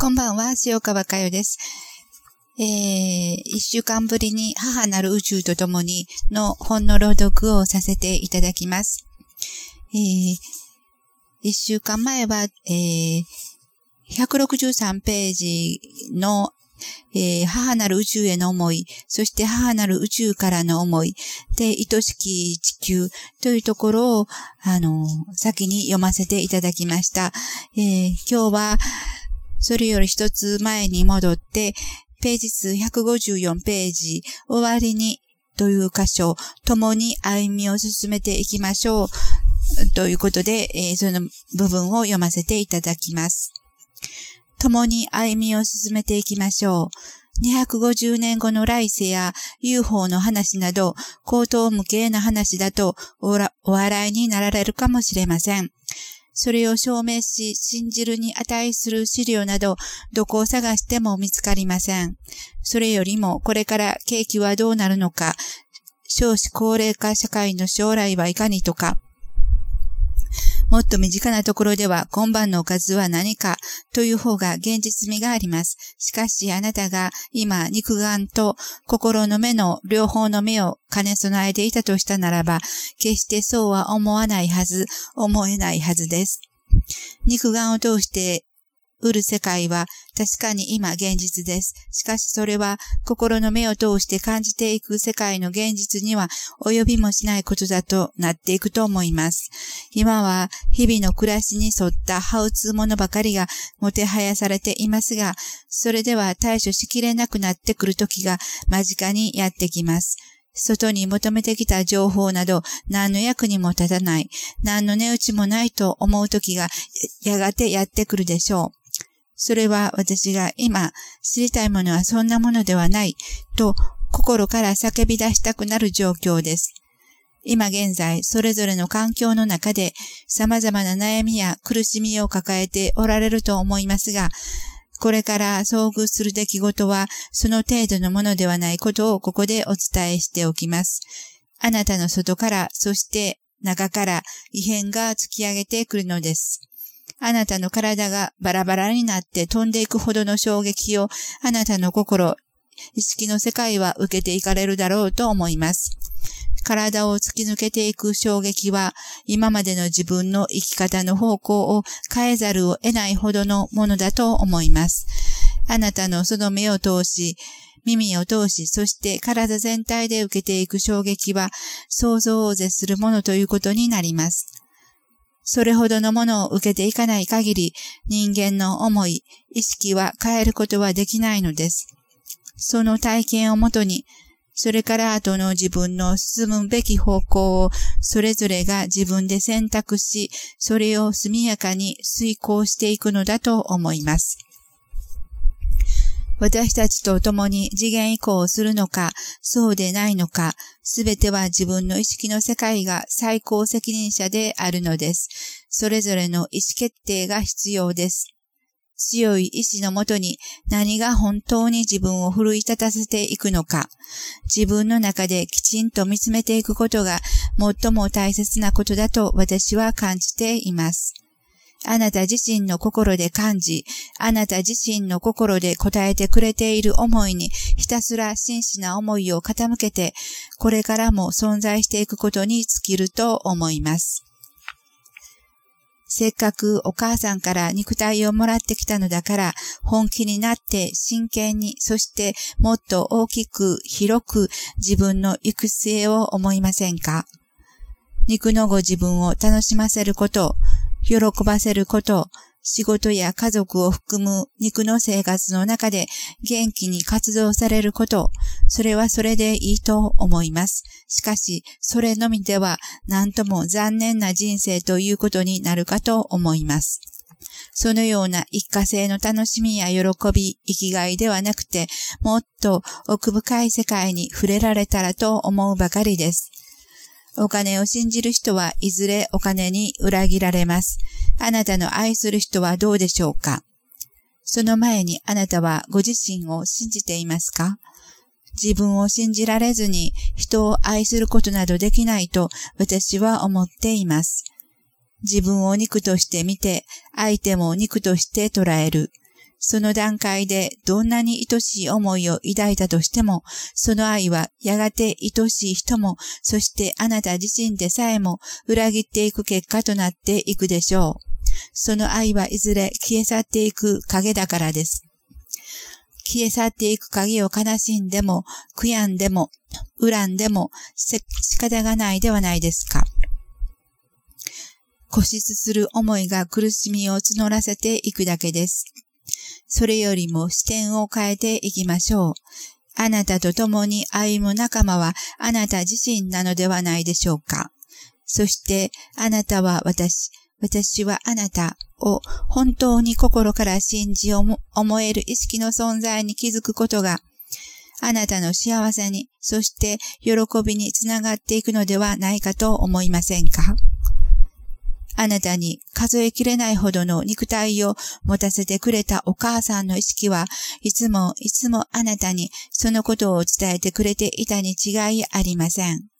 こんばんは、塩川佳代です。えー、一週間ぶりに母なる宇宙と共にの本の朗読をさせていただきます。えー、一週間前は、えー、163ページの、えー、母なる宇宙への思い、そして母なる宇宙からの思い、で、愛しき地球というところを、あの、先に読ませていただきました。えー、今日は、それより一つ前に戻って、ページ数154ページ、終わりにという箇所、共に歩みを進めていきましょう。ということで、えー、その部分を読ませていただきます。共に歩みを進めていきましょう。250年後の来世や UFO の話など、口頭無形な話だとお笑いになられるかもしれません。それを証明し、信じるに値する資料など、どこを探しても見つかりません。それよりも、これから景気はどうなるのか、少子高齢化社会の将来はいかにとか、もっと身近なところでは今晩のおかずは何かという方が現実味があります。しかしあなたが今肉眼と心の目の両方の目を兼ね備えていたとしたならば、決してそうは思わないはず、思えないはずです。肉眼を通して売る世界は確かに今現実です。しかしそれは心の目を通して感じていく世界の現実には及びもしないことだとなっていくと思います。今は日々の暮らしに沿ったハウツーものばかりがもてはやされていますが、それでは対処しきれなくなってくる時が間近にやってきます。外に求めてきた情報など何の役にも立たない、何の値打ちもないと思う時がやがてやってくるでしょう。それは私が今知りたいものはそんなものではないと心から叫び出したくなる状況です。今現在、それぞれの環境の中で様々な悩みや苦しみを抱えておられると思いますが、これから遭遇する出来事はその程度のものではないことをここでお伝えしておきます。あなたの外から、そして中から異変が突き上げてくるのです。あなたの体がバラバラになって飛んでいくほどの衝撃をあなたの心、意識の世界は受けていかれるだろうと思います。体を突き抜けていく衝撃は今までの自分の生き方の方向を変えざるを得ないほどのものだと思います。あなたのその目を通し、耳を通し、そして体全体で受けていく衝撃は想像を絶するものということになります。それほどのものを受けていかない限り、人間の思い、意識は変えることはできないのです。その体験をもとに、それから後の自分の進むべき方向をそれぞれが自分で選択し、それを速やかに遂行していくのだと思います。私たちと共に次元移行をするのか、そうでないのか、すべては自分の意識の世界が最高責任者であるのです。それぞれの意思決定が必要です。強い意志のもとに何が本当に自分を奮い立たせていくのか、自分の中できちんと見つめていくことが最も大切なことだと私は感じています。あなた自身の心で感じ、あなた自身の心で答えてくれている思いにひたすら真摯な思いを傾けて、これからも存在していくことに尽きると思います。せっかくお母さんから肉体をもらってきたのだから、本気になって真剣に、そしてもっと大きく広く自分の行く末を思いませんか？肉のご自分を楽しませること、喜ばせること、仕事や家族を含む肉の生活の中で元気に活動されること、それはそれでいいと思います。しかし、それのみでは何とも残念な人生ということになるかと思います。そのような一過性の楽しみや喜び、生きがいではなくて、もっと奥深い世界に触れられたらと思うばかりです。お金を信じる人はいずれお金に裏切られます。あなたの愛する人はどうでしょうか？その前にあなたはご自身を信じていますか？自分を信じられずに人を愛することなどできないと私は思っています。自分を肉として見て、相手も肉として捉える。その段階でどんなに愛しい思いを抱いたとしても、その愛はやがて愛しい人も、そしてあなた自身でさえも裏切っていく結果となっていくでしょう。その愛はいずれ消え去っていく影だからです。消え去っていく影を悲しんでも、悔やんでも、恨んでも、仕方がないではないですか。固執する思いが苦しみを募らせていくだけです。それよりも視点を変えていきましょう。あなたと共に歩む仲間はあなた自身なのではないでしょうか。そしてあなたは私、私はあなたを本当に心から信じ思える意識の存在に気づくことがあなたの幸せに、そして喜びにつながっていくのではないかと思いませんか？あなたに数えきれないほどの肉体を持たせてくれたお母さんの意識はいつもいつもあなたにそのことを伝えてくれていたに違いありません。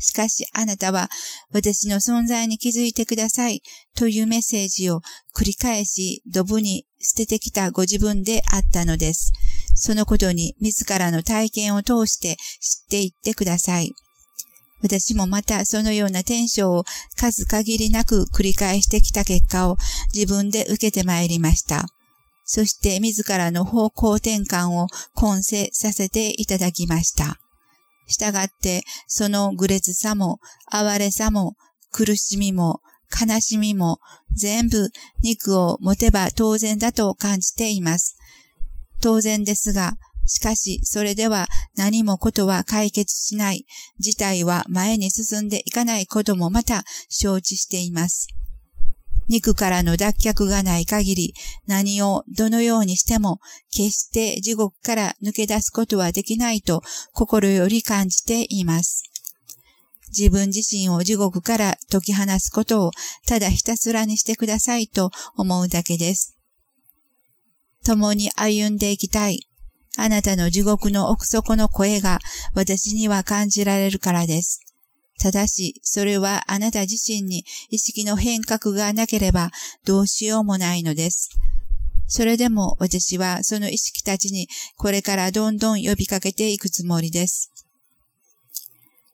しかしあなたは私の存在に気づいてくださいというメッセージを繰り返しドブに捨ててきたご自分であったのです。そのことに自らの体験を通して知っていってください。私もまたそのような転生を数限りなく繰り返してきた結果を自分で受けてまいりました。そして自らの方向転換を根世させていただきました。したがって、その愚劣さも、哀れさも、苦しみも、悲しみも、全部肉を持てば当然だと感じています。当然ですが、しかし、それでは何もことは解決しない。事態は前に進んでいかないこともまた承知しています。肉からの脱却がない限り、何をどのようにしても、決して地獄から抜け出すことはできないと心より感じています。自分自身を地獄から解き放すことをただひたすらにしてくださいと思うだけです。共に歩んでいきたい。あなたの地獄の奥底の声が私には感じられるからです。ただし、それはあなた自身に意識の変革がなければどうしようもないのです。それでも私はその意識たちにこれからどんどん呼びかけていくつもりです。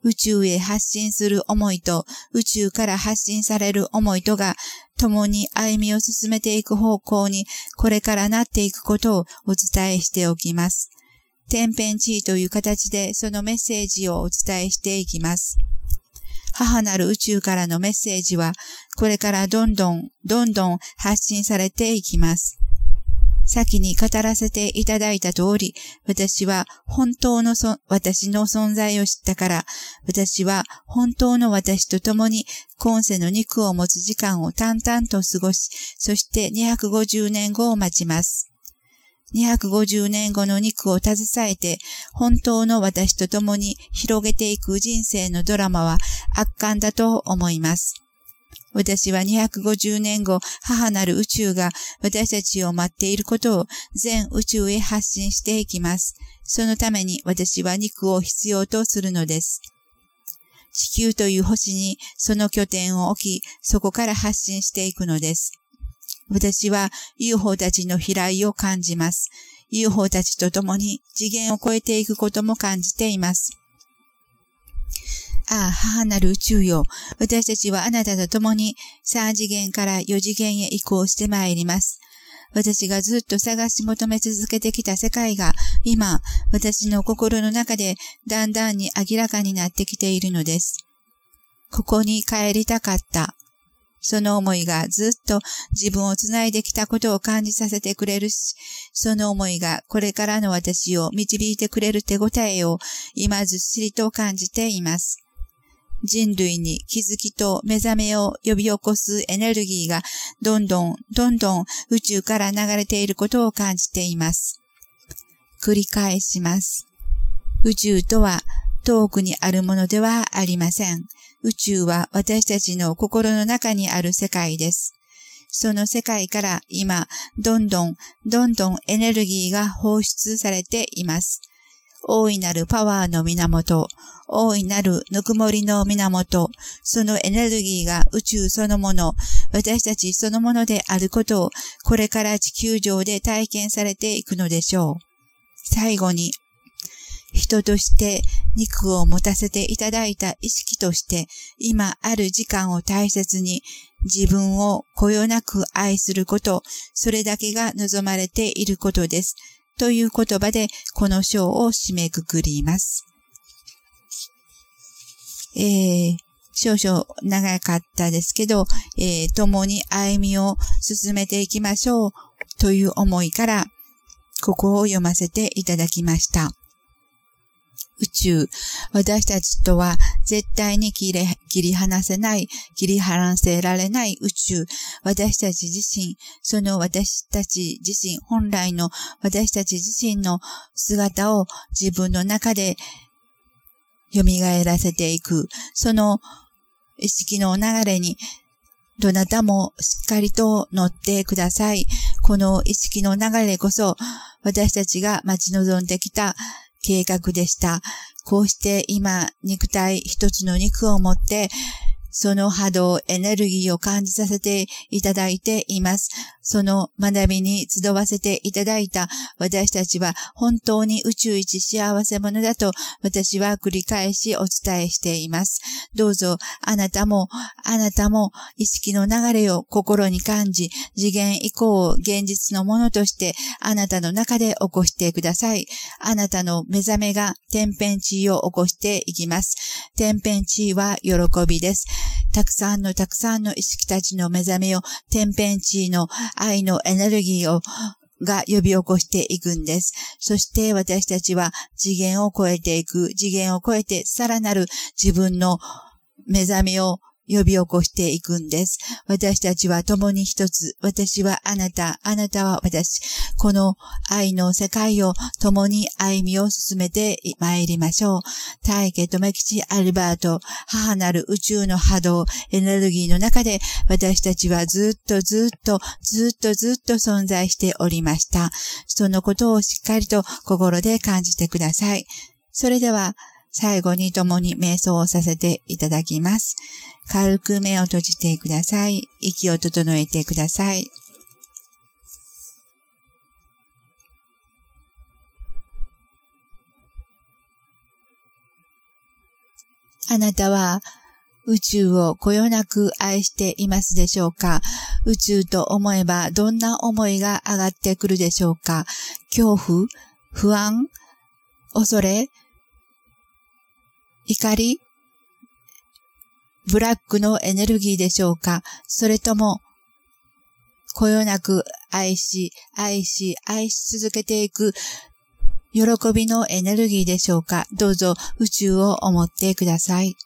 宇宙へ発信する思いと宇宙から発信される思いとが共に歩みを進めていく方向にこれからなっていくことをお伝えしておきます。天変地異という形でそのメッセージをお伝えしていきます。母なる宇宙からのメッセージはこれからどんどんどんどん発信されていきます。先に語らせていただいた通り、私は本当の私の存在を知ったから、私は本当の私と共に今世の肉を持つ時間を淡々と過ごし、そして250年後を待ちます。250年後の肉を携えて、本当の私と共に広げていく人生のドラマは圧巻だと思います。私は250年後、母なる宇宙が私たちを待っていることを全宇宙へ発信していきます。そのために私は肉を必要とするのです。地球という星にその拠点を置き、そこから発信していくのです。私は UFO たちの飛来を感じます。UFO たちと共に次元を超えていくことも感じています。ああ、母なる宇宙よ。私たちはあなたと共に3次元から4次元へ移行してまいります。私がずっと探し求め続けてきた世界が今、私の心の中でだんだんに明らかになってきているのです。ここに帰りたかった。その思いがずっと自分をつないできたことを感じさせてくれるし、その思いがこれからの私を導いてくれる手応えを今ずっしりと感じています。人類に気づきと目覚めを呼び起こすエネルギーがどんどんどんどん宇宙から流れていることを感じています。繰り返します。宇宙とは遠くにあるものではありません。宇宙は私たちの心の中にある世界です。その世界から今、どんどん、どんどんエネルギーが放出されています。大いなるパワーの源、大いなるぬくもりの源、そのエネルギーが宇宙そのもの、私たちそのものであることを、これから地球上で体験されていくのでしょう。最後に、人として肉を持たせていただいた意識として、今ある時間を大切に自分をこよなく愛すること、それだけが望まれていることです。という言葉でこの章を締めくくります。えー、少々長かったですけど、えー、共に歩みを進めていきましょうという思いから、ここを読ませていただきました。宇宙、私たちとは絶対に切り切り離せない、切り離せられない宇宙、私たち自身、その私たち自身、本来の私たち自身の姿を自分の中で蘇らせていく、その意識の流れにどなたもしっかりと乗ってください。この意識の流れこそ私たちが待ち望んできた計画でした。こうして今、肉体一つの肉を持って、その波動、エネルギーを感じさせていただいています。その学びに集わせていただいた私たちは本当に宇宙一幸せ者だと私は繰り返しお伝えしています。どうぞあなたも、あなたも意識の流れを心に感じ、次元以降を現実のものとしてあなたの中で起こしてください。あなたの目覚めが天変地異を起こしていきます。天変地異は喜びです。たくさんのたくさんの意識たちの目覚めを天変地異の愛のエネルギーをが呼び起こしていくんです。そして私たちは次元を超えていく、次元を超えてさらなる自分の目覚めを呼び起こしていくんです。私たちは共に一つ。私はあなた、あなたは私。この愛の世界を共に歩みを進めて参りましょう。大家とめきちアルバート、母なる宇宙の波動、エネルギーの中で私たちはずっとずっと、ずっとずっと存在しておりました。そのことをしっかりと心で感じてください。それでは、最後に共に瞑想をさせていただきます。軽く目を閉じてください。息を整えてください。あなたは宇宙をこよなく愛していますでしょうか？宇宙と思えばどんな思いが上がってくるでしょうか？恐怖不安恐れ怒りブラックのエネルギーでしょうか？それとも、こよなく愛し、愛し、愛し続けていく喜びのエネルギーでしょうか？どうぞ宇宙を思ってください。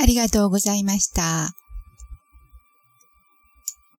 ありがとうございました。